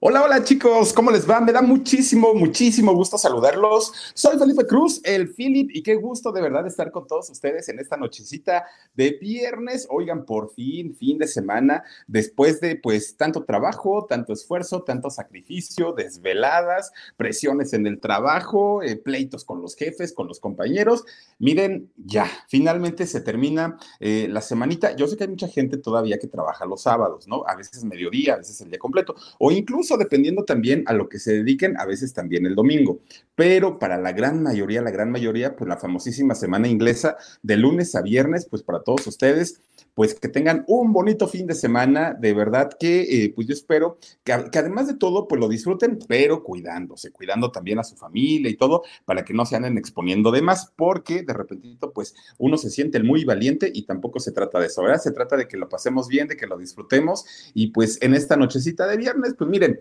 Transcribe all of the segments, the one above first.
Hola, hola chicos, ¿cómo les va? Me da muchísimo, muchísimo gusto saludarlos. Soy Felipe Cruz, el Philip, y qué gusto de verdad estar con todos ustedes en esta nochecita de viernes. Oigan, por fin, fin de semana, después de pues tanto trabajo, tanto esfuerzo, tanto sacrificio, desveladas, presiones en el trabajo, eh, pleitos con los jefes, con los compañeros. Miren, ya, finalmente se termina eh, la semanita. Yo sé que hay mucha gente todavía que trabaja los sábados, ¿no? A veces mediodía, a veces el día completo, o incluso dependiendo también a lo que se dediquen, a veces también el domingo. Pero para la gran mayoría, la gran mayoría, pues la famosísima semana inglesa de lunes a viernes, pues para todos ustedes, pues que tengan un bonito fin de semana, de verdad que eh, pues yo espero que, que, además de todo, pues lo disfruten, pero cuidándose, cuidando también a su familia y todo, para que no se anden exponiendo de más, porque de repentito pues uno se siente muy valiente y tampoco se trata de eso, ¿verdad? Se trata de que lo pasemos bien, de que lo disfrutemos y pues en esta nochecita de viernes, pues miren,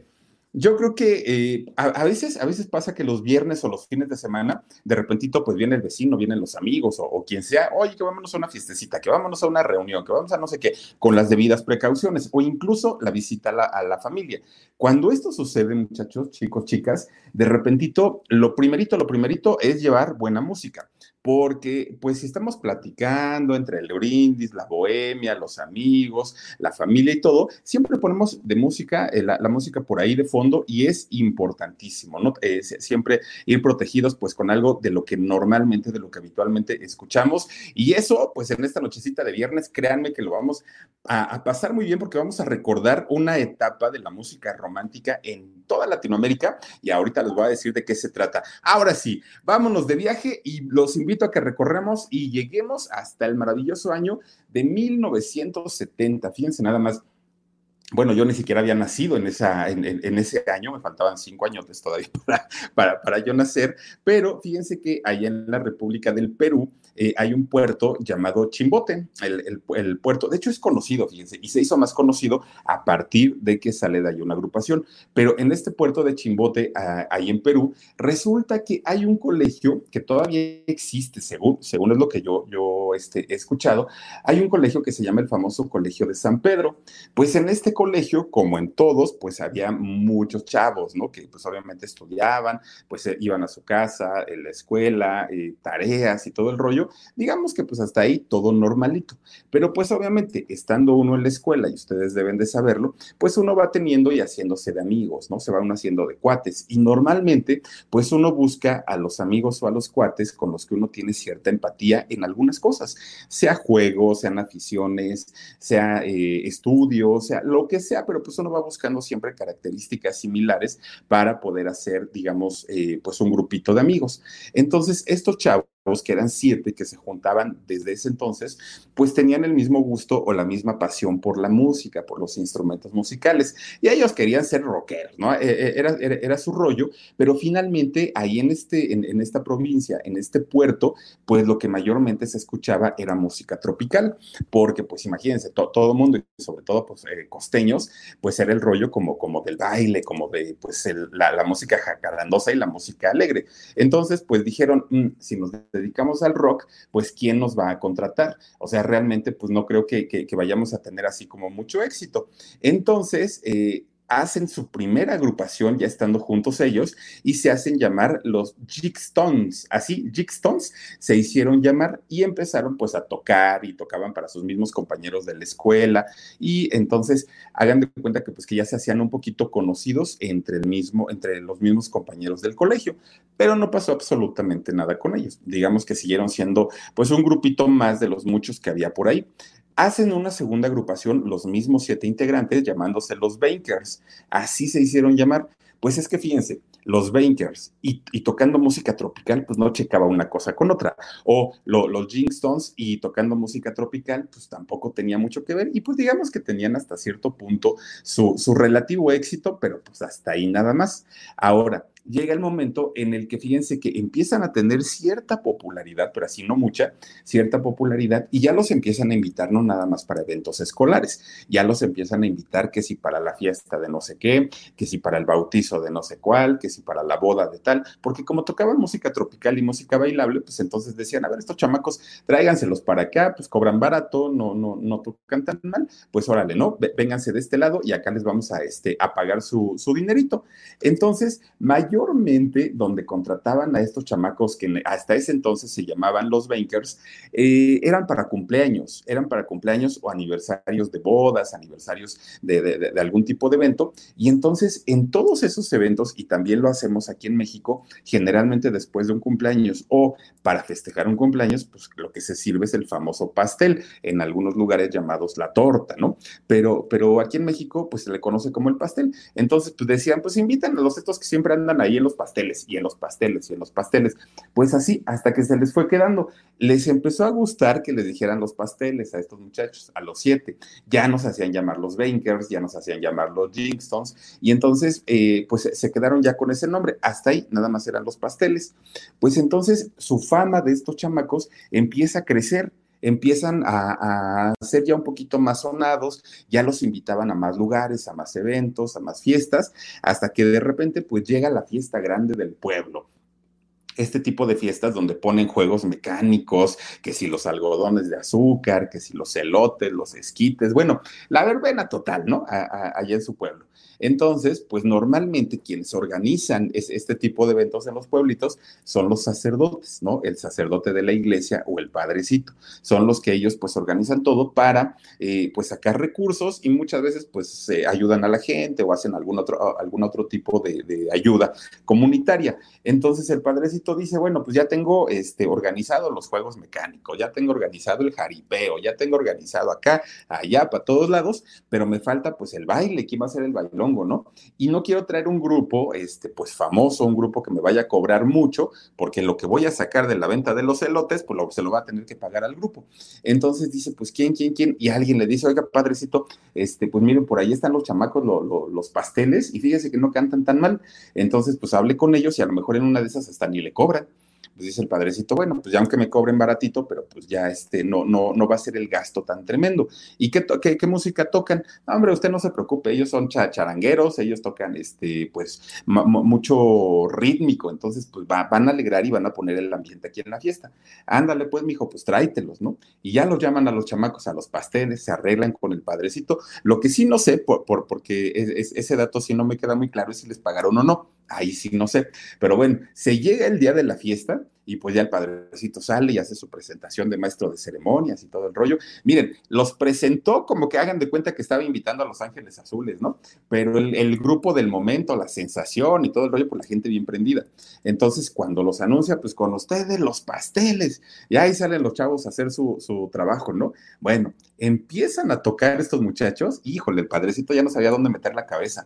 yo creo que eh, a, veces, a veces pasa que los viernes o los fines de semana, de repentito, pues viene el vecino, vienen los amigos o, quien sea, oye, que vámonos a una fiestecita, que vámonos a una reunión, que vamos a no sé qué, con las debidas precauciones, o incluso la visita a la, a la familia. Cuando esto sucede, muchachos, chicos, chicas, de repentito, lo primerito, lo primerito es llevar buena música porque pues si estamos platicando entre el brindis, la bohemia, los amigos, la familia y todo, siempre ponemos de música, eh, la, música por ahí de fondo y es importantísimo, ¿no? Eh, siempre ir protegidos pues con algo de lo que normalmente, de lo que habitualmente escuchamos y eso pues en esta nochecita de viernes, créanme que lo vamos a, a pasar muy bien porque vamos a recordar una etapa de la música romántica en toda Latinoamérica y ahorita les voy a decir de qué se trata. Ahora sí, vámonos de viaje y los invito a que recorremos y lleguemos hasta el maravilloso año de 1970. Fíjense nada más. Bueno, yo ni siquiera había nacido en, esa, en, ese año, me faltaban cinco años todavía para, para, para yo nacer, pero fíjense que allá en la República del Perú, eh, hay un puerto llamado Chimbote, el, puerto, de hecho es conocido, fíjense, y se hizo más conocido a partir de que sale de ahí una agrupación, pero en este puerto de Chimbote, ahí en Perú, resulta que hay un colegio que todavía existe, según, según es lo que yo, yo este, he escuchado, hay un colegio que se llama el famoso Colegio de San Pedro, pues en este colegio, como en todos, pues había muchos chavos, ¿no? Que pues obviamente estudiaban, pues eh, iban a su casa, en la escuela, eh, tareas y todo el rollo, digamos que pues hasta ahí todo normalito. Pero pues obviamente estando uno en la escuela, y ustedes deben de saberlo, pues uno va teniendo y haciéndose de amigos, ¿no? Se va uno haciendo de cuates. Y normalmente pues uno busca a los amigos o a los cuates con los que uno tiene cierta empatía en algunas cosas, sea juegos, sean aficiones, sea eh, estudios, sea lo que sea, pero pues uno va buscando siempre características similares para poder hacer, digamos, eh, pues un grupito de amigos. Entonces, estos chavos que eran siete que se juntaban desde ese entonces, pues tenían el mismo gusto o la misma pasión por la música, por los instrumentos musicales. Y ellos querían ser rockeros, ¿no? E, e, era, era, su rollo, pero finalmente ahí en, este, en, esta provincia, en este puerto, pues lo que mayormente se escuchaba era música tropical, porque pues imagínense, todo el mundo, y sobre todo pues eh, costeños, pues era el rollo como, como del baile, como de pues la, la, música jacarandosa y la música alegre. Entonces, pues dijeron, mm, si nos dedicamos al rock, pues ¿quién nos va a contratar? O sea, realmente pues no creo que, vayamos a tener así como mucho éxito. Entonces, eh, hacen su primera agrupación ya estando juntos ellos y se hacen llamar los Jigstones. Así, Jigstones se hicieron llamar y empezaron pues a tocar y tocaban para sus mismos compañeros de la escuela y entonces hagan de cuenta que pues que ya se hacían un poquito conocidos entre el mismo entre los mismos compañeros del colegio, pero no pasó absolutamente nada con ellos. Digamos que siguieron siendo pues un grupito más de los muchos que había por ahí hacen una segunda agrupación los mismos siete integrantes llamándose los Bankers. Así se hicieron llamar. Pues es que fíjense, los Bankers y, tocando música tropical, pues no checaba una cosa con otra. O los Jingstones y tocando música tropical, pues tampoco tenía mucho que ver. Y pues digamos que tenían hasta cierto punto su, su relativo éxito, pero pues hasta ahí nada más. Ahora, llega el momento en el que fíjense que empiezan a tener cierta popularidad, pero así no mucha, cierta popularidad, y ya los empiezan a invitar no nada más para eventos escolares, ya los empiezan a invitar que si para la fiesta de no sé qué, que si para el bautizo de no sé cuál, que si para la boda de tal, porque como tocaban música tropical y música bailable, pues entonces decían, a ver, estos chamacos, tráiganselos para acá, pues cobran barato, no, no, no tocan tan mal, pues órale, ¿no? Vénganse de este lado y acá les vamos a, este, a pagar su, su dinerito. Entonces, mayor mayormente donde contrataban a estos chamacos que hasta ese entonces se llamaban los bankers, eh, eran para cumpleaños, eran para cumpleaños o aniversarios de bodas, aniversarios de, algún tipo de evento. Y entonces en todos esos eventos, y también lo hacemos aquí en México, generalmente después de un cumpleaños o para festejar un cumpleaños, pues lo que se sirve es el famoso pastel, en algunos lugares llamados la torta, ¿no? Pero, pero aquí en México, pues se le conoce como el pastel. Entonces, pues decían, pues invitan a los estos que siempre andan ahí ahí en los pasteles y en los pasteles y en los pasteles. Pues así, hasta que se les fue quedando. Les empezó a gustar que les dijeran los pasteles a estos muchachos, a los siete. Ya nos hacían llamar los Bankers, ya nos hacían llamar los Jingstones, y entonces, eh, pues se quedaron ya con ese nombre. Hasta ahí nada más eran los pasteles. Pues entonces su fama de estos chamacos empieza a crecer empiezan a, ser ya un poquito más sonados, ya los invitaban a más lugares, a más eventos, a más fiestas, hasta que de repente pues llega la fiesta grande del pueblo este tipo de fiestas donde ponen juegos mecánicos, que si los algodones de azúcar, que si los elotes, los esquites, bueno, la verbena total, ¿no? allá en su pueblo. Entonces, pues normalmente quienes organizan este tipo de eventos en los pueblitos son los sacerdotes, ¿no? El sacerdote de la iglesia o el padrecito. Son los que ellos pues organizan todo para eh, pues sacar recursos y muchas veces pues ayudan a la gente o hacen algún otro, algún otro tipo de, de, ayuda comunitaria. Entonces el padrecito dice, bueno, pues ya tengo este, organizado los juegos mecánicos, ya tengo organizado el jaripeo, ya tengo organizado acá, allá, para todos lados, pero me falta pues el baile, ¿quién va a ser el bailón? ¿no? Y no quiero traer un grupo, este, pues famoso, un grupo que me vaya a cobrar mucho, porque lo que voy a sacar de la venta de los elotes, pues lo, se lo va a tener que pagar al grupo. Entonces dice, pues, ¿quién, quién, quién? Y alguien le dice, oiga, padrecito, este, pues miren, por ahí están los chamacos, los pasteles, y fíjese que no cantan tan mal. Entonces, pues hable con ellos y a lo mejor en una de esas hasta ni le cobran pues dice el padrecito, bueno, pues ya aunque me cobren baratito, pero pues ya este, no, no, no va a ser el gasto tan tremendo. ¿Y qué, qué, música tocan? hombre, usted no se preocupe, ellos son charangueros, ellos tocan este, pues mucho rítmico, entonces pues van a alegrar y van a poner el ambiente aquí en la fiesta. Ándale pues, mijo, pues tráetelos, ¿no? Y ya los llaman a los chamacos a los pasteles, se arreglan con el padrecito. Lo que sí no sé, por, por porque ese dato sí no me queda muy claro es si les pagaron o no ahí sí no sé. Pero bueno, se llega el día de la fiesta y pues ya el padrecito sale y hace su presentación de maestro de ceremonias y todo el rollo. Miren, los presentó como que hagan de cuenta que estaba invitando a Los Ángeles Azules, ¿no? Pero el, grupo del momento, la sensación y todo el rollo, pues la gente bien prendida. Entonces, cuando los anuncia, pues con ustedes los pasteles, y ahí salen los chavos a hacer su, su trabajo, ¿no? Bueno, empiezan a tocar estos muchachos, híjole, el padrecito ya no sabía dónde meter la cabeza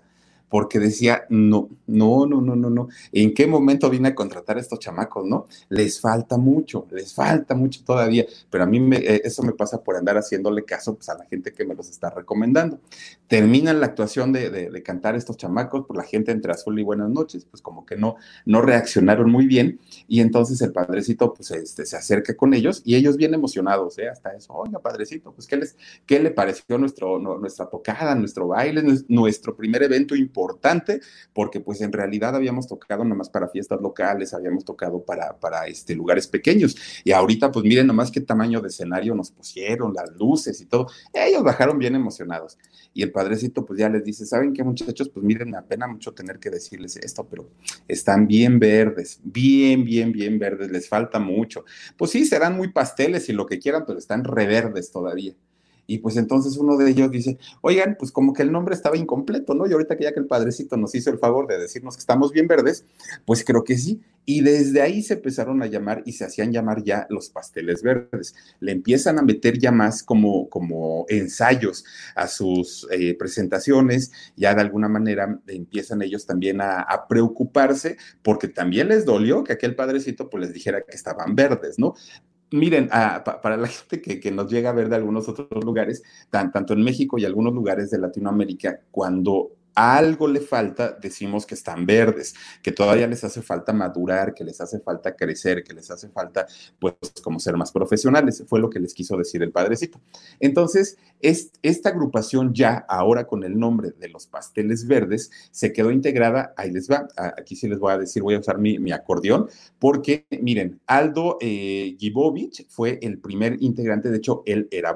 porque decía, no, no, no, no, no, no, ¿en qué momento vine a contratar a estos chamacos, no? Les falta mucho, les falta mucho todavía, pero a mí me, eh, eso me pasa por andar haciéndole caso pues, a la gente que me los está recomendando. Terminan la actuación de, de, cantar estos chamacos, por la gente entre azul y buenas noches, pues como que no, no reaccionaron muy bien, y entonces el padrecito pues este, se acerca con ellos, y ellos bien emocionados, ¿eh? Hasta eso, oiga, padrecito, pues ¿qué, les, qué le pareció nuestro, nuestra tocada, nuestro baile, nuestro primer evento importante? Importante, porque pues en realidad habíamos tocado nomás para fiestas locales, habíamos tocado para, para este, lugares pequeños. Y ahorita pues miren nomás qué tamaño de escenario nos pusieron, las luces y todo. Ellos bajaron bien emocionados. Y el padrecito pues ya les dice, ¿saben qué muchachos? Pues miren, me apena mucho tener que decirles esto, pero están bien verdes, bien, bien, bien verdes, les falta mucho. Pues sí, serán muy pasteles y lo que quieran, pero están reverdes todavía. Y pues entonces uno de ellos dice, oigan, pues como que el nombre estaba incompleto, ¿no? Y ahorita que ya que el padrecito nos hizo el favor de decirnos que estamos bien verdes, pues creo que sí. Y desde ahí se empezaron a llamar y se hacían llamar ya los pasteles verdes. Le empiezan a meter ya más como, como ensayos a sus eh, presentaciones, ya de alguna manera empiezan ellos también a, a, preocuparse porque también les dolió que aquel padrecito pues les dijera que estaban verdes, ¿no? Miren, ah, pa, para la gente que, que, nos llega a ver de algunos otros lugares, tan, tanto en México y algunos lugares de Latinoamérica, cuando algo le falta, decimos que están verdes, que todavía les hace falta madurar, que les hace falta crecer, que les hace falta, pues, como ser más profesionales. Fue lo que les quiso decir el padrecito. Entonces, es, esta agrupación ya, ahora con el nombre de los pasteles verdes, se quedó integrada, ahí les va, aquí sí les voy a decir, voy a usar mi, acordeón, porque, miren, Aldo eh, Gibovich fue el primer integrante, de hecho, él era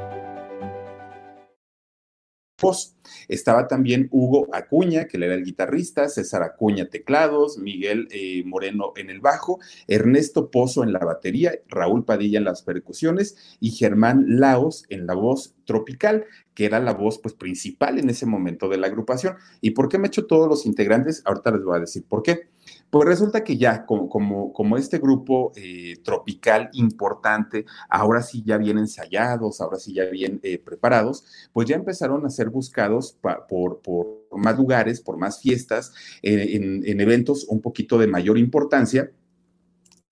Estaba también Hugo Acuña, que era el guitarrista, César Acuña teclados, Miguel eh, Moreno en el bajo, Ernesto Pozo en la batería, Raúl Padilla en las percusiones y Germán Laos en la voz tropical, que era la voz pues principal en ese momento de la agrupación. ¿Y por qué me he hecho todos los integrantes? Ahorita les voy a decir por qué. Pues resulta que ya, como, como, este grupo eh, tropical importante, ahora sí ya bien ensayados, ahora sí ya bien eh, preparados, pues ya empezaron a ser buscados por, por, más lugares, por más fiestas, eh, en eventos un poquito de mayor importancia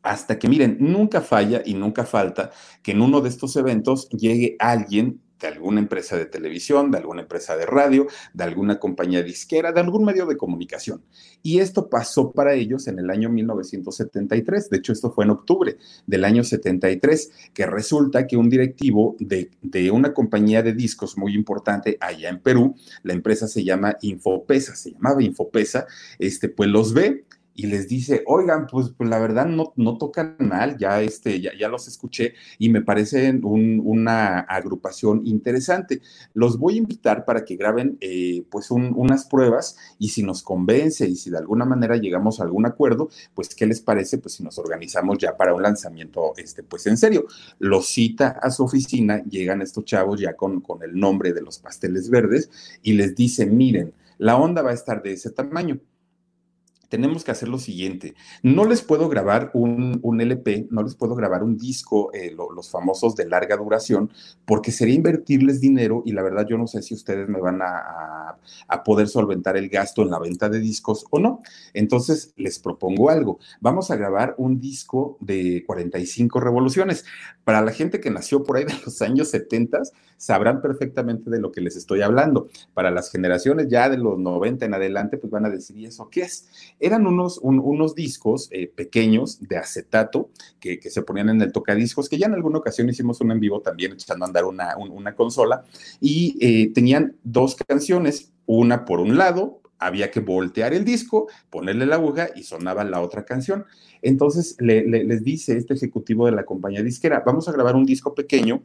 hasta que miren, nunca falla y nunca falta que en uno de estos eventos llegue alguien de alguna empresa de televisión, de alguna empresa de radio, de alguna compañía disquera, de algún medio de comunicación. Y esto pasó para ellos en el año 1973. De hecho, esto fue en octubre del año 73, que resulta que un directivo de, de una compañía de discos muy importante allá en Perú, la empresa se llama Infopesa, se llamaba Infopesa, este, pues los ve y les dice, oigan, pues, pues, la verdad no, no tocan mal, ya, este, ya, ya los escuché y me parece un, una agrupación interesante. Los voy a invitar para que graben eh, pues un, unas pruebas y si nos convence y si de alguna manera llegamos a algún acuerdo, pues qué les parece pues si nos organizamos ya para un lanzamiento, este, pues en serio. Los cita a su oficina, llegan estos chavos ya con, con el nombre de los pasteles verdes y les dice, miren, la onda va a estar de ese tamaño tenemos que hacer lo siguiente. No les puedo grabar un, LP, no les puedo grabar un disco, eh, lo, los famosos de larga duración, porque sería invertirles dinero y la verdad yo no sé si ustedes me van a, a, a, poder solventar el gasto en la venta de discos o no. Entonces les propongo algo. Vamos a grabar un disco de 45 revoluciones. Para la gente que nació por ahí de los años 70, sabrán perfectamente de lo que les estoy hablando. Para las generaciones ya de los 90 en adelante, pues van a decir, ¿y eso qué es? Eran unos, un, unos discos eh, pequeños de acetato que, que, se ponían en el tocadiscos, que ya en alguna ocasión hicimos un en vivo también echando a andar una, un, una consola, y eh, tenían dos canciones, una por un lado, había que voltear el disco, ponerle la aguja y sonaba la otra canción. Entonces le, le, les dice este ejecutivo de la compañía disquera, vamos a grabar un disco pequeño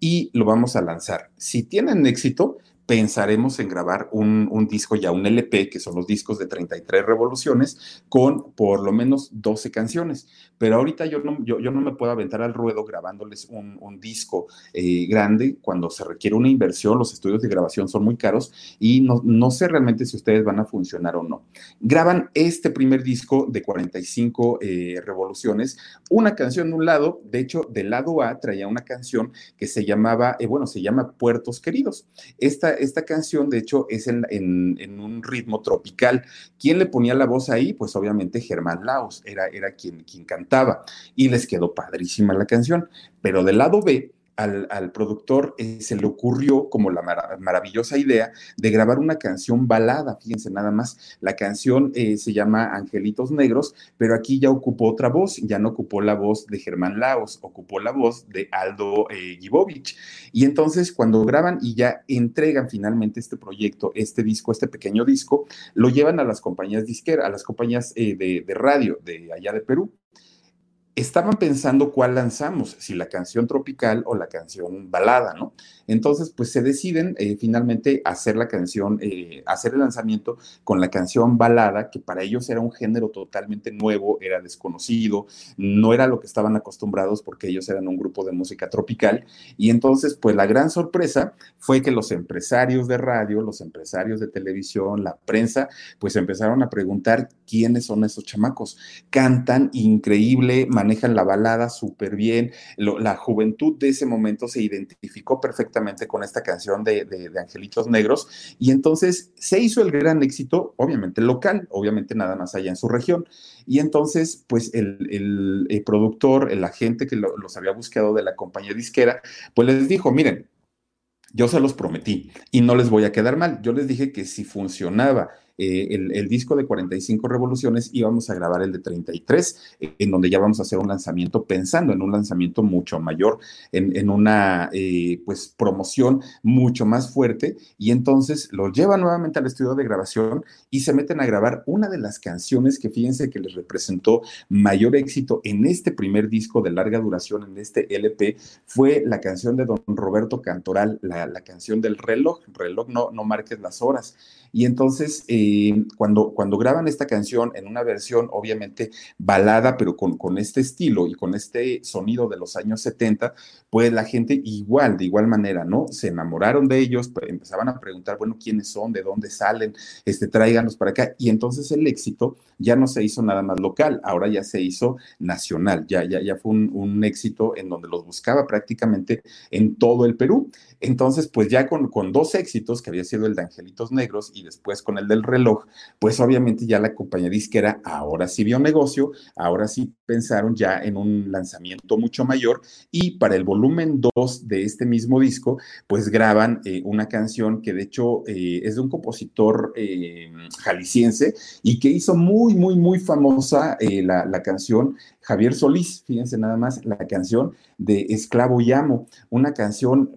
y lo vamos a lanzar. Si tienen éxito, pensaremos en grabar un, un, disco ya, un LP, que son los discos de 33 revoluciones, con por lo menos 12 canciones. Pero ahorita yo no, yo, yo no me puedo aventar al ruedo grabándoles un, un disco eh, grande cuando se requiere una inversión, los estudios de grabación son muy caros y no, no, sé realmente si ustedes van a funcionar o no. Graban este primer disco de 45 eh, revoluciones, una canción de un lado, de hecho, del lado A traía una canción que se llamaba, eh, bueno, se llama Puertos Queridos. Esta esta canción, de hecho, es en, un ritmo tropical. ¿Quién le ponía la voz ahí? Pues obviamente Germán Laos, era, era quien, quien cantaba y les quedó padrísima la canción. Pero del lado B al, productor eh, se le ocurrió como la maravillosa idea de grabar una canción balada, fíjense nada más, la canción eh, se llama Angelitos Negros, pero aquí ya ocupó otra voz, ya no ocupó la voz de Germán Laos, ocupó la voz de Aldo eh, Gibovich. Y entonces cuando graban y ya entregan finalmente este proyecto, este disco, este pequeño disco, lo llevan a las compañías disqueras, a las compañías de radio de allá de Perú estaban pensando cuál lanzamos, si la canción tropical o la canción balada, ¿no? Entonces, pues se deciden eh, finalmente hacer la canción, eh, hacer el lanzamiento con la canción balada, que para ellos era un género totalmente nuevo, era desconocido, no era lo que estaban acostumbrados porque ellos eran un grupo de música tropical. Y entonces, pues la gran sorpresa fue que los empresarios de radio, los empresarios de televisión, la prensa, pues empezaron a preguntar quiénes son esos chamacos. Cantan increíble, manejan la balada súper bien. la juventud de ese momento se identificó perfectamente con esta canción de, Angelitos Negros y entonces se hizo el gran éxito, obviamente local, obviamente nada más allá en su región. Y entonces, pues el, el, productor, el agente que los había buscado de la compañía disquera, pues les dijo, miren, yo se los prometí y no les voy a quedar mal. Yo les dije que si funcionaba eh, el, disco de 45 revoluciones íbamos a grabar el de 33, eh, en donde ya vamos a hacer un lanzamiento pensando en un lanzamiento mucho mayor, en, una eh, pues promoción mucho más fuerte. Y entonces los llevan nuevamente al estudio de grabación y se meten a grabar una de las canciones que fíjense que les representó mayor éxito en este primer disco de larga duración, en este LP, fue la canción de don Roberto Cantoral, la, canción del reloj, reloj no, no marques las horas. Y entonces, eh, cuando, cuando graban esta canción en una versión obviamente balada, pero con, con este estilo y con este sonido de los años 70, pues la gente igual, de igual manera, ¿no? Se enamoraron de ellos, pues, empezaban a preguntar, bueno, ¿quiénes son? ¿De dónde salen? Este, tráiganos para acá. Y entonces el éxito ya no se hizo nada más local, ahora ya se hizo nacional, ya, ya, ya fue un, un éxito en donde los buscaba prácticamente en todo el Perú. Entonces, pues ya con, con dos éxitos, que había sido el de Angelitos Negros y después con el del reloj, pues obviamente ya la compañía disquera ahora sí vio negocio, ahora sí pensaron ya en un lanzamiento mucho mayor y para el volumen 2 de este mismo disco, pues graban eh, una canción que de hecho eh, es de un compositor eh, jalisciense y que hizo muy, muy, muy famosa la, la canción Javier Solís, fíjense nada más, la canción de Esclavo y Amo, una canción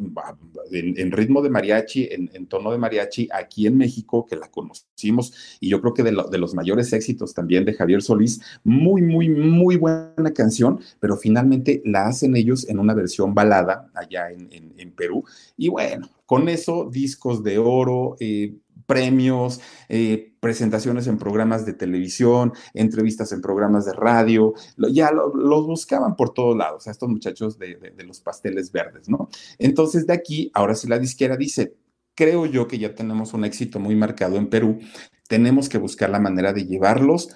en, ritmo de mariachi, en, tono de mariachi, aquí en México, que la conocimos, y yo creo que de, de, los mayores éxitos también de Javier Solís, muy, muy, muy buena canción, pero finalmente la hacen ellos en una versión balada allá en, Perú, y bueno, con eso, discos de oro, eh, premios, eh, presentaciones en programas de televisión, entrevistas en programas de radio, ya los buscaban por todos lados, a estos muchachos de, de, los pasteles verdes, ¿no? Entonces de aquí, ahora sí la disquera dice, creo yo que ya tenemos un éxito muy marcado en Perú, tenemos que buscar la manera de llevarlos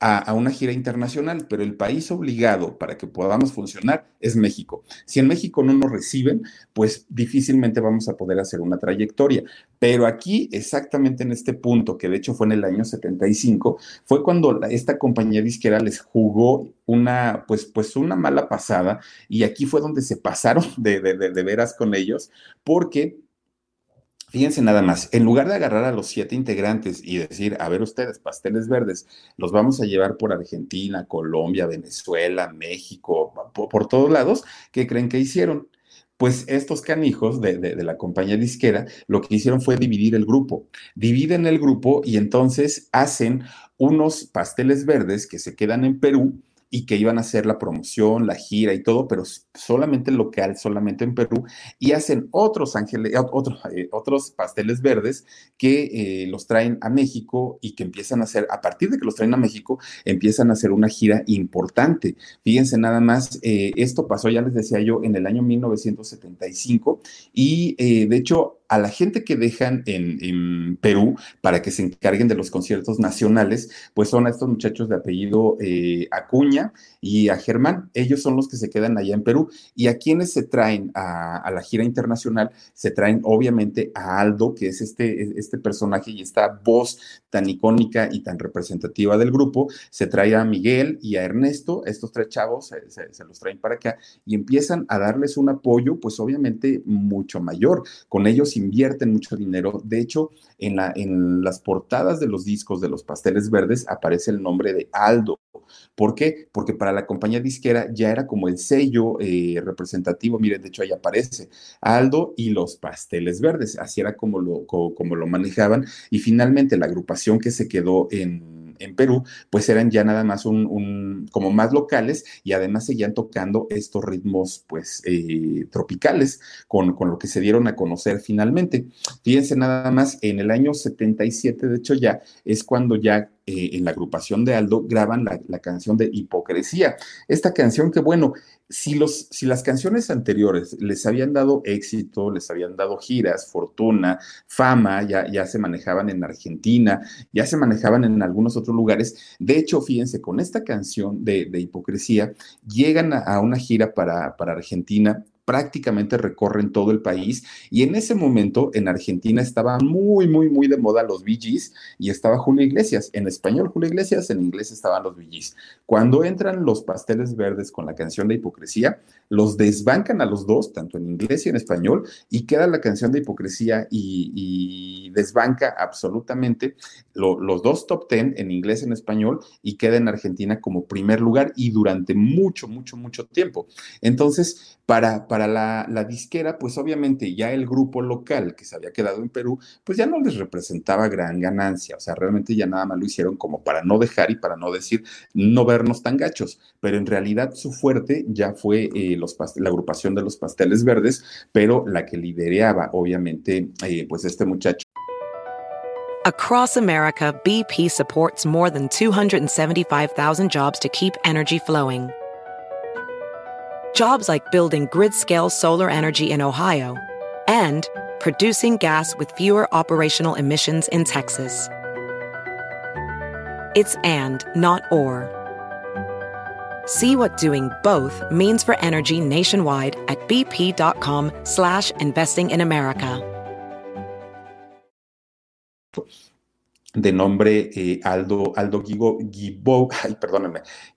a, una gira internacional, pero el país obligado para que podamos funcionar es México. Si en México no nos reciben, pues difícilmente vamos a poder hacer una trayectoria. Pero aquí, exactamente en este punto, que de hecho fue en el año 75, fue cuando esta compañía disquera les jugó una, pues, pues una mala pasada y aquí fue donde se pasaron de, de, de veras con ellos, porque Fíjense nada más, en lugar de agarrar a los siete integrantes y decir, a ver ustedes, pasteles verdes, los vamos a llevar por Argentina, Colombia, Venezuela, México, por, todos lados, ¿qué creen que hicieron? Pues estos canijos de, de, la compañía disquera lo que hicieron fue dividir el grupo. Dividen el grupo y entonces hacen unos pasteles verdes que se quedan en Perú y que iban a hacer la promoción, la gira y todo, pero solamente local, solamente en Perú, y hacen otros ángeles, otros, eh, otros pasteles verdes que eh, los traen a México y que empiezan a hacer, a partir de que los traen a México, empiezan a hacer una gira importante. Fíjense nada más, eh, esto pasó, ya les decía yo, en el año 1975, y de hecho, a la gente que dejan en, Perú para que se encarguen de los conciertos nacionales, pues son a estos muchachos de apellido eh, Acuña y a Germán. Ellos son los que se quedan allá en Perú. Y a quienes se traen a, la gira internacional, se traen obviamente a Aldo, que es este, este personaje y esta voz tan icónica y tan representativa del grupo. Se trae a Miguel y a Ernesto, estos tres chavos se, se los traen para acá y empiezan a darles un apoyo, pues obviamente mucho mayor. Con ellos invierten mucho dinero. De hecho, en, la, en las portadas de los discos de los pasteles verdes aparece el nombre de Aldo. ¿Por qué? Porque para la compañía disquera ya era como el sello eh, representativo. Miren, de hecho ahí aparece Aldo y los pasteles verdes. Así era como lo, como lo manejaban. Y finalmente la agrupación que se quedó en en Perú, pues eran ya nada más un, como más locales y además seguían tocando estos ritmos pues eh, tropicales con, con lo que se dieron a conocer finalmente. Fíjense nada más, en el año 77, de hecho ya es cuando ya eh, en la agrupación de Aldo graban la, canción de Hipocresía. Esta canción que, bueno, si, los, si las canciones anteriores les habían dado éxito, les habían dado giras, fortuna, fama, ya, ya se manejaban en Argentina, ya se manejaban en algunos otros lugares. De hecho, fíjense, con esta canción de, Hipocresía, llegan a, a una gira para, para Argentina prácticamente recorren todo el país y en ese momento en Argentina estaba muy, muy, muy de moda los VGs y estaba Julio Iglesias. En español Julio Iglesias, en inglés estaban los VGs. Cuando entran los pasteles verdes con la canción de hipocresía, los desbancan a los dos, tanto en inglés y en español, y queda la canción de hipocresía y, desbanca absolutamente los dos top ten en inglés y en español y queda en Argentina como primer lugar y durante mucho, mucho, mucho tiempo. Entonces, para la, la, disquera, pues obviamente ya el grupo local que se había quedado en Perú, pues ya no les representaba gran ganancia, o sea, realmente ya nada más lo hicieron como para no dejar y para no decir, no vernos tan gachos, pero en realidad su fuerte ya fue eh, los la agrupación de los pasteles verdes, pero la que lideraba, obviamente, eh, pues este muchacho. Across America, BP supports more than 275,000 jobs to keep energy flowing. Jobs like building grid-scale solar energy in Ohio and producing gas with fewer operational emissions in Texas. It's and, not or. See what doing both means for energy nationwide at bp.com slash investing in America. De nombre eh, Aldo, Aldo Gibo, ay,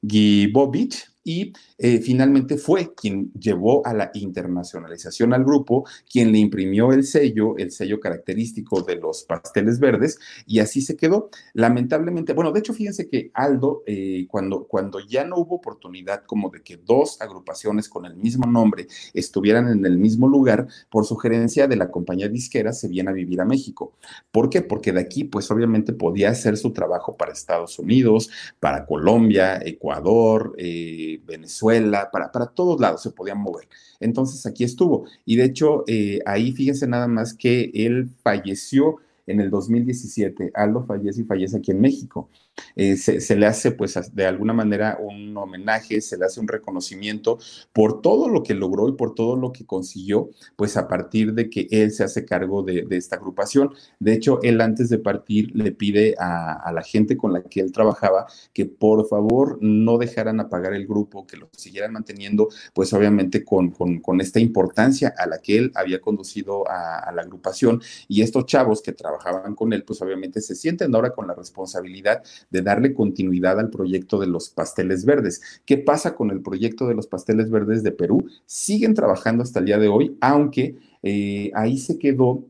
Gibovich, y eh, finalmente fue quien llevó a la internacionalización al grupo, quien le imprimió el sello, el sello característico de los pasteles verdes, y así se quedó. Lamentablemente, bueno, de hecho, fíjense que Aldo, eh, cuando, cuando ya no hubo oportunidad como de que dos agrupaciones con el mismo nombre estuvieran en el mismo lugar, por sugerencia de la compañía disquera, se viene a vivir a México. ¿Por qué? Porque de aquí, pues obviamente podía hacer su trabajo para Estados Unidos, para Colombia, Ecuador, eh, Venezuela, para, para todos lados se podían mover. Entonces aquí estuvo. Y de hecho, eh, ahí fíjense nada más que él falleció en el 2017. Aldo fallece y fallece aquí en México. Eh, se, le hace pues de alguna manera un homenaje, se le hace un reconocimiento por todo lo que logró y por todo lo que consiguió, pues a partir de que él se hace cargo de, esta agrupación. De hecho, él antes de partir le pide a, la gente con la que él trabajaba que por favor no dejaran apagar el grupo, que lo siguieran manteniendo, pues obviamente con, con, esta importancia a la que él había conducido a, a la agrupación. Y estos chavos que trabajaban con él, pues obviamente se sienten ahora con la responsabilidad de darle continuidad al proyecto de los pasteles verdes. ¿Qué pasa con el proyecto de los pasteles verdes de Perú? Siguen trabajando hasta el día de hoy, aunque eh, ahí se quedó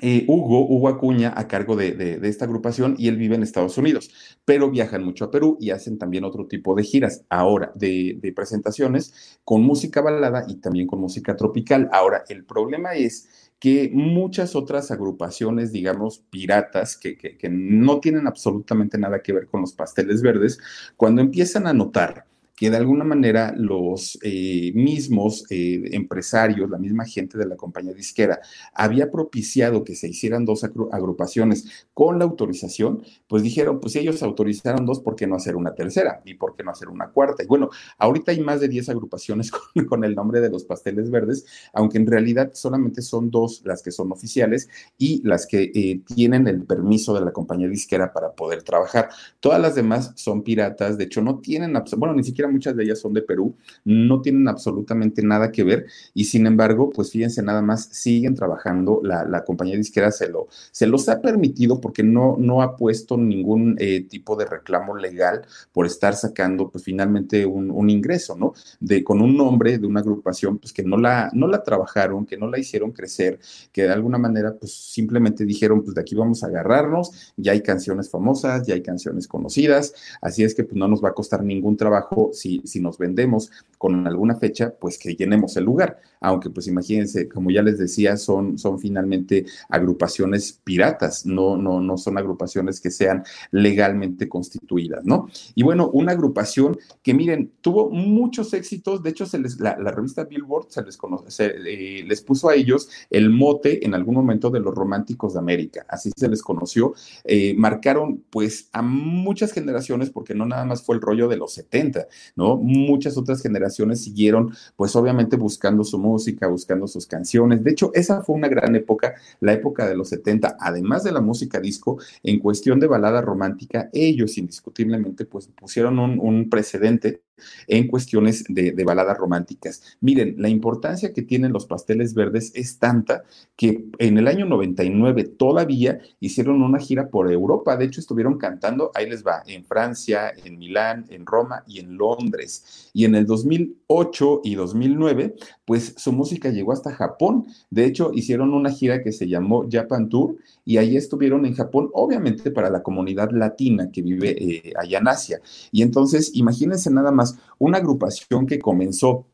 eh, Hugo, Hugo Acuña, a cargo de, esta agrupación y él vive en Estados Unidos, pero viajan mucho a Perú y hacen también otro tipo de giras, ahora de, de, presentaciones con música balada y también con música tropical. Ahora, el problema es que muchas otras agrupaciones, digamos, piratas, que, no tienen absolutamente nada que ver con los pasteles verdes, cuando empiezan a notar que de alguna manera los eh, mismos eh, empresarios, la misma gente de la compañía disquera, había propiciado que se hicieran dos agrupaciones con la autorización, pues dijeron, pues si ellos autorizaron dos, ¿por qué no hacer una tercera? ¿Y por qué no hacer una cuarta? Y bueno, ahorita hay más de 10 agrupaciones con, el nombre de los pasteles verdes, aunque en realidad solamente son dos las que son oficiales y las que eh, tienen el permiso de la compañía disquera para poder trabajar. Todas las demás son piratas, de hecho no tienen, bueno, ni siquiera muchas de ellas son de Perú, no tienen absolutamente nada que ver y sin embargo, pues fíjense nada más, siguen trabajando, la, la compañía disquera se, lo, se los ha permitido porque no, no ha puesto ningún eh, tipo de reclamo legal por estar sacando pues finalmente un, un, ingreso, ¿no? De, con un nombre de una agrupación pues que no la, no la trabajaron, que no la hicieron crecer, que de alguna manera pues simplemente dijeron pues de aquí vamos a agarrarnos, ya hay canciones famosas, ya hay canciones conocidas, así es que pues no nos va a costar ningún trabajo si, si nos vendemos con alguna fecha, pues que llenemos el lugar, aunque pues imagínense, como ya les decía, son, son finalmente agrupaciones piratas, no, no, no son agrupaciones que sean legalmente constituidas, ¿no? Y bueno, una agrupación que miren, tuvo muchos éxitos, de hecho se les, la, revista Billboard se les, conoce, eh, les puso a ellos el mote en algún momento de los románticos de América, así se les conoció, eh, marcaron pues a muchas generaciones, porque no nada más fue el rollo de los 70, ¿no? Muchas otras generaciones siguieron pues obviamente buscando su música, buscando sus canciones, de hecho esa fue una gran época, la época de los 70, además de la música disco, en cuestión de balada romántica, ellos indiscutiblemente pues pusieron un, un precedente en cuestiones de, baladas románticas. Miren, la importancia que tienen los pasteles verdes es tanta que en el año 99 todavía hicieron una gira por Europa. De hecho, estuvieron cantando, ahí les va, en Francia, en Milán, en Roma y en Londres. Y en el 2008 y 2009, pues su música llegó hasta Japón. De hecho, hicieron una gira que se llamó Japan Tour y ahí estuvieron en Japón, obviamente para la comunidad latina que vive eh, allá en Asia. Y entonces, imagínense nada más una agrupación que comenzó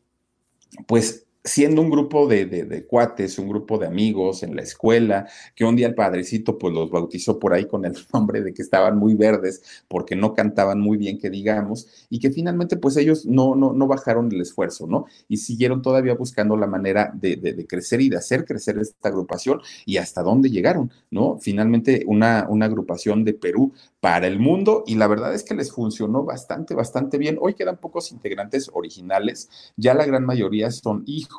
pues siendo un grupo de, cuates, un grupo de amigos en la escuela, que un día el padrecito pues los bautizó por ahí con el nombre de que estaban muy verdes porque no cantaban muy bien, que digamos, y que finalmente pues ellos no, no, no bajaron el esfuerzo, ¿no? Y siguieron todavía buscando la manera de, de, crecer y de hacer crecer esta agrupación y hasta dónde llegaron, ¿no? Finalmente una, una agrupación de Perú para el mundo y la verdad es que les funcionó bastante, bastante bien. Hoy quedan pocos integrantes originales, ya la gran mayoría son hijos,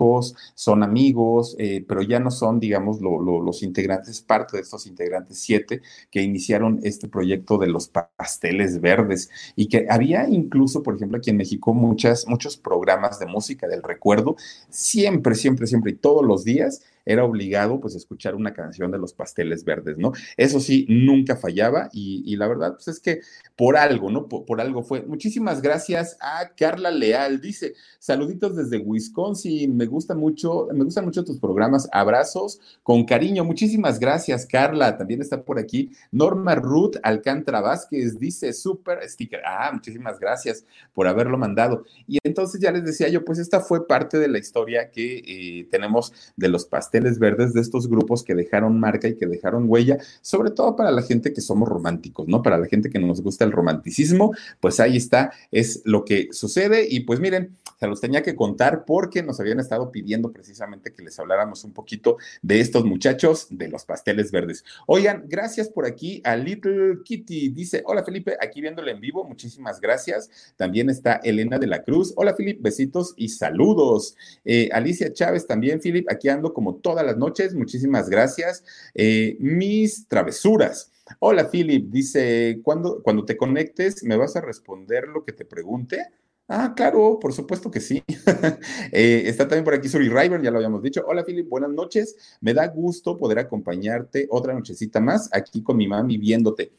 son amigos, eh, pero ya no son, digamos, los integrantes, parte de estos integrantes siete que iniciaron este proyecto de los pasteles verdes y que había incluso, por ejemplo, aquí en México, muchas, muchos programas de música del recuerdo, siempre, siempre, siempre y todos los días era obligado pues escuchar una canción de los pasteles verdes, ¿no? Eso sí, nunca fallaba y, la verdad pues es que por algo, ¿no? Por, algo fue. Muchísimas gracias a Carla Leal, dice, saluditos desde Wisconsin, me gusta mucho, me gustan mucho tus programas, abrazos con cariño, muchísimas gracias Carla, también está por aquí Norma Ruth Alcántara Vázquez, dice súper sticker, ah, muchísimas gracias por haberlo mandado. Y entonces ya les decía yo, pues esta fue parte de la historia que eh, tenemos de los pasteles pasteles verdes de estos grupos que dejaron marca y que dejaron huella, sobre todo para la gente que somos románticos, ¿no? Para la gente que nos gusta el romanticismo, pues ahí está, es lo que sucede. Y pues miren, se los tenía que contar porque nos habían estado pidiendo precisamente que les habláramos un poquito de estos muchachos de los pasteles verdes. Oigan, gracias por aquí a Little Kitty, dice, hola Felipe, aquí viéndole en vivo, muchísimas gracias. También está Elena de la Cruz, hola Felipe, besitos y saludos. Eh, Alicia Chávez también, Philip, aquí ando como todas las noches. Muchísimas gracias. Eh, mis travesuras. Hola, Philip. Dice, cuando, cuando te conectes, ¿me vas a responder lo que te pregunte? Ah, claro, por supuesto que sí. Eh, está también por aquí Suri River, ya lo habíamos dicho. Hola, Philip, buenas noches. Me da gusto poder acompañarte otra nochecita más aquí con mi mami viéndote.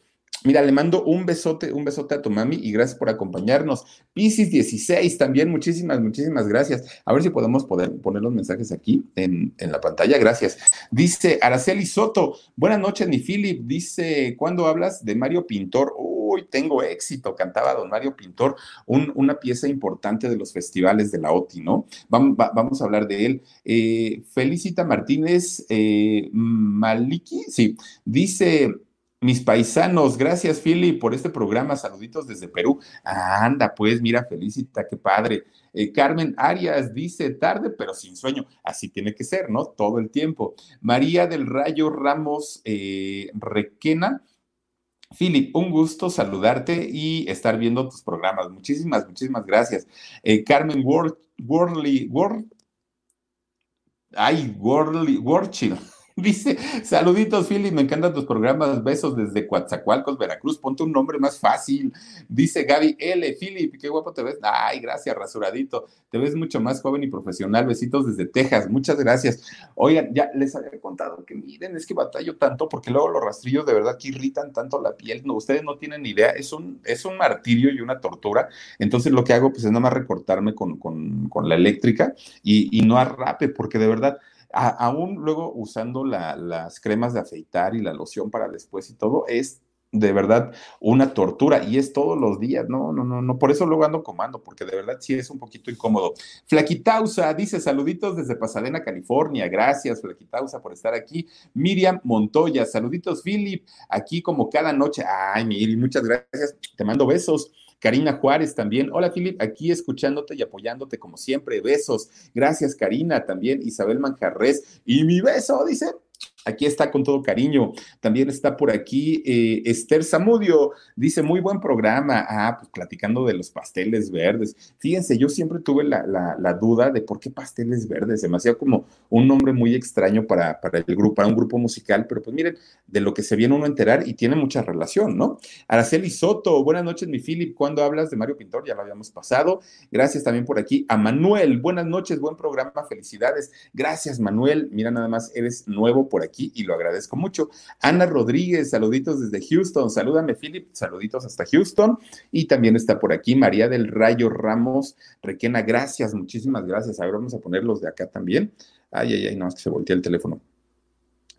Mira, le mando un besote, un besote a tu mami y gracias por acompañarnos. Piscis 16 también, muchísimas, muchísimas gracias. A ver si podemos poder poner los mensajes aquí en, la pantalla. Gracias. Dice Araceli Soto, buenas noches, mi Philip. Dice, ¿cuándo hablas de Mario Pintor? Uy, tengo éxito, cantaba don Mario Pintor, una pieza importante de los festivales de la OTI, ¿no? Vamos, vamos a hablar de él. Eh, Felicita Martínez eh, Maliki, sí, dice Mis paisanos, gracias Philly por este programa. Saluditos desde Perú. anda, pues, mira, felicita, qué padre. Eh, Carmen Arias dice, tarde pero sin sueño. Así tiene que ser, ¿no? Todo el tiempo. María del Rayo Ramos eh, Requena. Philip, un gusto saludarte y estar viendo tus programas. Muchísimas, muchísimas gracias. Eh, Carmen Worley, Word, ay, Worley, Wordchill. Dice, saluditos, Philly, me encantan tus programas, besos desde Coatzacoalcos, Veracruz, ponte un nombre más fácil. Dice Gaby L, Philip, qué guapo te ves. Ay, gracias, rasuradito. Te ves mucho más joven y profesional. Besitos desde Texas, muchas gracias. Oigan, ya les había contado que miren, es que batallo tanto porque luego los rastrillos de verdad que irritan tanto la piel. No, ustedes no tienen idea, es un, es un martirio y una tortura. Entonces lo que hago pues es nada más recortarme con, la eléctrica y, y no arrape, porque de verdad aún luego usando las cremas de afeitar y la loción para después y todo, es de verdad una tortura y es todos los días, no, no, no, no, por eso luego ando comando, porque de verdad sí es un poquito incómodo. Flaquitausa dice saluditos desde Pasadena, California, gracias Flaquitausa por estar aquí. Miriam Montoya, saluditos Philip, aquí como cada noche, ay Miri, muchas gracias, te mando besos. Karina Juárez también. Hola, Filip, aquí escuchándote y apoyándote como siempre. Besos. Gracias, Karina, también. Isabel Manjarres. Y mi beso, dice. Aquí está con todo cariño. También está por aquí eh, Esther Zamudio. Dice, muy buen programa. Ah, pues platicando de los pasteles verdes. Fíjense, yo siempre tuve la, duda de por qué pasteles verdes. Hacía como un nombre muy extraño para, para, el grupo, para un grupo musical. Pero pues miren, de lo que se viene uno a enterar y tiene mucha relación, ¿no? Araceli Soto, buenas noches, mi Philip. ¿Cuándo hablas de Mario Pintor? Ya lo habíamos pasado. Gracias también por aquí. A Manuel, buenas noches, buen programa. Felicidades. Gracias, Manuel. Mira, nada más, eres nuevo por aquí aquí y lo agradezco mucho. Ana Rodríguez, saluditos desde Houston. Salúdame, Philip. Saluditos hasta Houston. Y también está por aquí María del Rayo Ramos Requena. Gracias, muchísimas gracias. A ver, vamos a ponerlos de acá también. Ay, ay, ay, no, es que se voltea el teléfono.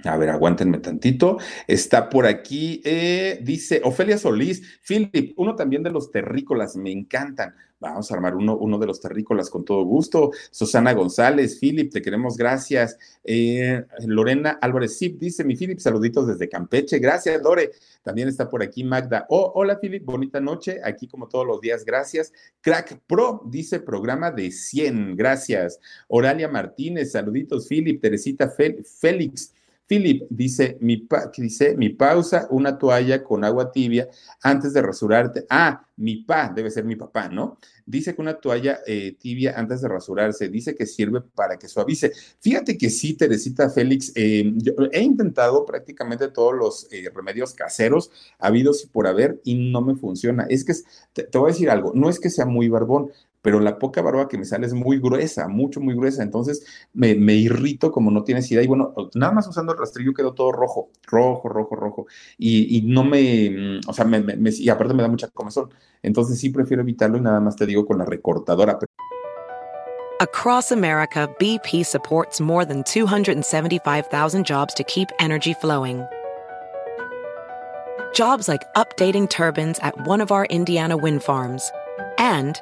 A ver, aguántenme tantito. Está por aquí, eh, dice Ofelia Solís, Philip, uno también de los terrícolas, me encantan. Vamos a armar uno, uno de los terrícolas con todo gusto. Susana González, Philip, te queremos, gracias. Eh, Lorena Álvarez Zip dice, mi Philip, saluditos desde Campeche. Gracias, Lore. También está por aquí Magda. Oh, hola, Philip, bonita noche. Aquí como todos los días, gracias. Crack Pro dice programa de 100, gracias. Oralia Martínez, saluditos, Philip. Teresita Félix. Philip dice mi, dice, mi pausa, una toalla con agua tibia antes de rasurarte. Ah, mi pa, debe ser mi papá, ¿no? Dice que una toalla eh, tibia antes de rasurarse, dice que sirve para que suavice. Fíjate que sí, Teresita Félix, yo he intentado prácticamente todos los eh, remedios caseros habidos y por haber y no me funciona. Es que, te, voy a decir algo, no es que sea muy barbón, pero la poca barba que me sale es muy gruesa, mucho, muy gruesa. Entonces me, irrito como no tienes idea. Y bueno, nada más usando el rastrillo quedó todo rojo, rojo, rojo, rojo. Y, no me, mm, o sea, me, y aparte me da mucha comezón. Entonces sí prefiero evitarlo y nada más te digo con la recortadora. Across America, BP supports more than 275,000 jobs to keep energy flowing. Jobs like updating turbines at one of our Indiana wind farms and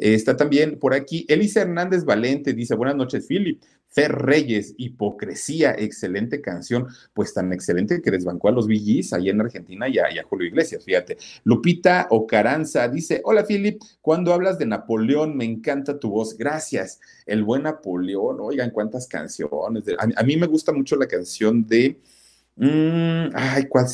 Está también por aquí Elisa Hernández Valente, dice, buenas noches, Philip. Fer Reyes, Hipocresía, excelente canción, pues tan excelente que desbancó a los VGs ahí en Argentina y a, Julio Iglesias, fíjate. Lupita Ocaranza dice, hola Philip, cuando hablas de Napoleón me encanta tu voz, gracias. El buen Napoleón, oigan cuántas canciones. a mí me gusta mucho la canción de... Mm, ay, ¿cuál,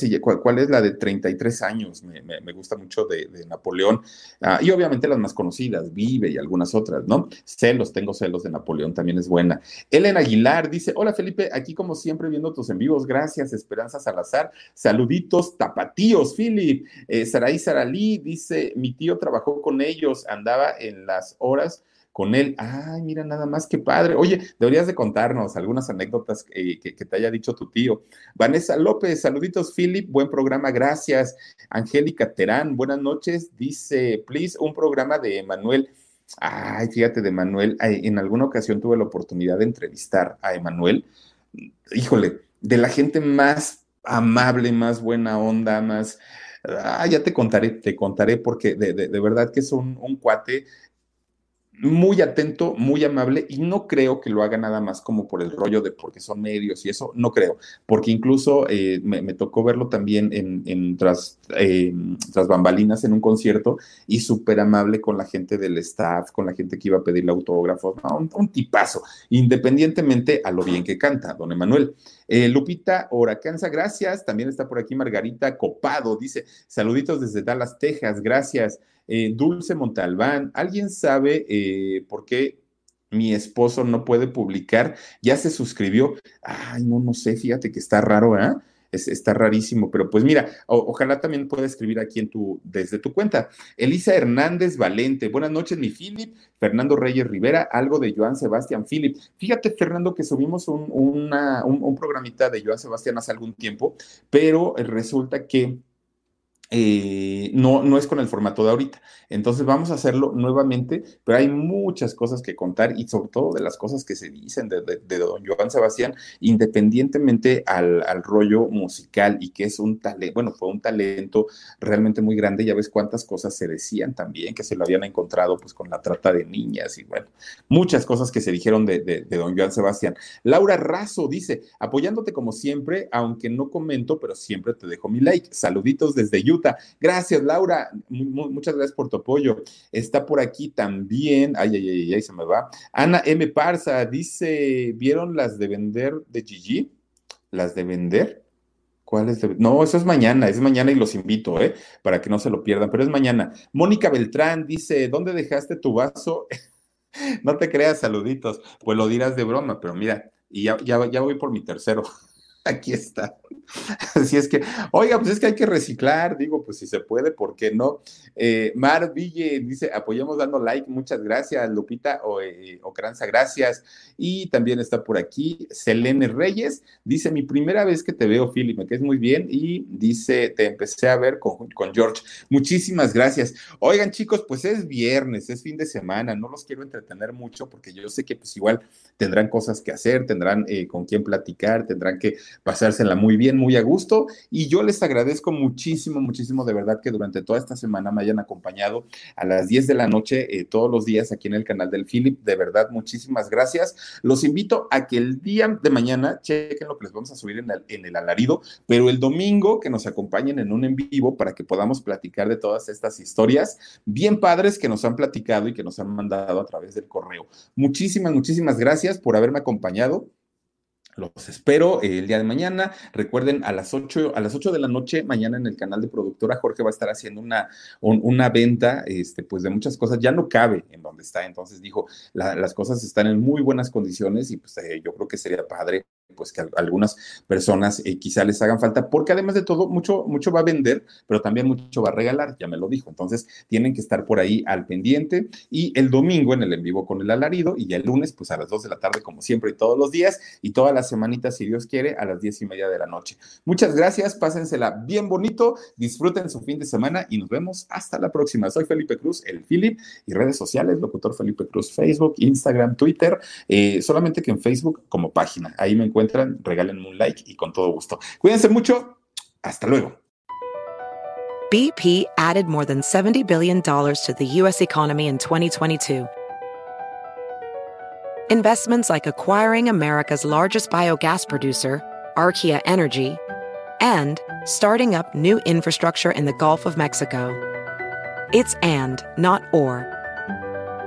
cuál, es la de 33 años? Me, gusta mucho de, Napoleón. Ah, y obviamente las más conocidas, Vive y algunas otras, ¿no? Celos, tengo celos de Napoleón, también es buena. Elena Aguilar dice, hola Felipe, aquí como siempre viendo tus en vivos, gracias, Esperanza Salazar, saluditos, tapatíos, Philip. Eh, Saraí Saralí dice, mi tío trabajó con ellos, andaba en las horas con él. Ay, mira, nada más que padre. Oye, deberías de contarnos algunas anécdotas que, te haya dicho tu tío. Vanessa López, saluditos, Philip, buen programa, gracias. Angélica Terán, buenas noches. Dice, please, un programa de Emanuel. Ay, fíjate, de Manuel, en alguna ocasión tuve la oportunidad de entrevistar a Emanuel. Híjole, de la gente más amable, más buena onda, más... Ah, ya te contaré, te contaré porque de, de, verdad que es un, un cuate muy atento, muy amable y no creo que lo haga nada más como por el rollo de porque son medios y eso, no creo, porque incluso eh, me, tocó verlo también en, tras, eh, tras, bambalinas en un concierto y súper amable con la gente del staff, con la gente que iba a pedirle autógrafos, un, tipazo, independientemente a lo bien que canta, don Emanuel. Eh, Lupita Oracanza, gracias, también está por aquí Margarita Copado, dice, saluditos desde Dallas, Texas, gracias. Eh, Dulce Montalbán, ¿alguien sabe eh, por qué mi esposo no puede publicar? Ya se suscribió. Ay, no, no sé, fíjate que está raro, ¿eh? Está rarísimo, pero pues mira, ojalá también pueda escribir aquí en tu, desde tu cuenta. Elisa Hernández Valente, buenas noches, mi Philip. Fernando Reyes Rivera, algo de Joan Sebastián Philip. Fíjate, Fernando, que subimos un, una, un programita de Joan Sebastián hace algún tiempo, pero resulta que eh, no, no es con el formato de ahorita. Entonces vamos a hacerlo nuevamente, pero hay muchas cosas que contar y sobre todo de las cosas que se dicen de, don Joan Sebastián, independientemente al, rollo musical y que es un talento, bueno, fue un talento realmente muy grande, ya ves cuántas cosas se decían también, que se lo habían encontrado pues con la trata de niñas y bueno, muchas cosas que se dijeron de, don Joan Sebastián. Laura Razo dice, apoyándote como siempre, aunque no comento, pero siempre te dejo mi like. Saluditos desde YouTube Gracias, Laura. muchas gracias por tu apoyo. Está por aquí también. Ay, ay, ay, ay, se me va. Ana M. Parza dice: ¿Vieron las de vender de Gigi? ¿Las de vender? ¿Cuáles? De... No, eso es mañana, es mañana y los invito, ¿eh? Para que no se lo pierdan, pero es mañana. Mónica Beltrán dice: ¿Dónde dejaste tu vaso? no te creas, saluditos. Pues lo dirás de broma, pero mira, y ya, ya, ya voy por mi tercero. Aquí está. Así es que, oiga, pues es que hay que reciclar, digo, pues si se puede, ¿por qué no? Eh, Mar Ville dice, apoyamos dando like, muchas gracias, Lupita o, eh, Ocranza, gracias. Y también está por aquí Selene Reyes, dice, mi primera vez que te veo, Philip, me quedes muy bien, y dice, te empecé a ver con, con George. Muchísimas gracias. Oigan, chicos, pues es viernes, es fin de semana, no los quiero entretener mucho porque yo sé que pues igual tendrán cosas que hacer, tendrán eh, con quién platicar, tendrán que pasársela muy bien muy a gusto y yo les agradezco muchísimo, muchísimo de verdad que durante toda esta semana me hayan acompañado a las 10 de la noche eh, todos los días aquí en el canal del Philip. De verdad, muchísimas gracias. Los invito a que el día de mañana chequen lo que les vamos a subir en el, en el alarido, pero el domingo que nos acompañen en un en vivo para que podamos platicar de todas estas historias bien padres que nos han platicado y que nos han mandado a través del correo. Muchísimas, muchísimas gracias por haberme acompañado. Los espero el día de mañana. Recuerden, a las 8, a las 8 de la noche, mañana en el canal de productora, Jorge va a estar haciendo una, una venta este, pues de muchas cosas. Ya no cabe en donde está. Entonces dijo, las cosas están en muy buenas condiciones y pues eh, yo creo que sería padre pues que algunas personas eh, quizá les hagan falta, porque además de todo, mucho, mucho va a vender, pero también mucho va a regalar, ya me lo dijo. Entonces, tienen que estar por ahí al pendiente. Y el domingo en el en vivo con el alarido, y el lunes, pues a las 2 de la tarde, como siempre, y todos los días, y todas las semanitas, si Dios quiere, a las 10 y media de la noche. Muchas gracias, pásensela bien bonito, disfruten su fin de semana y nos vemos hasta la próxima. Soy Felipe Cruz, el Philip, y redes sociales, locutor Felipe Cruz, Facebook, Instagram, Twitter, eh, solamente que en Facebook como página. Ahí me encuentro encuentran, un like y con todo gusto. Cuídense mucho. Hasta luego. BP added more than $70 billion to the U.S. economy in 2022. Investments like acquiring America's largest biogas producer, Archaea Energy, and starting up new infrastructure in the Gulf of Mexico. It's and, not or.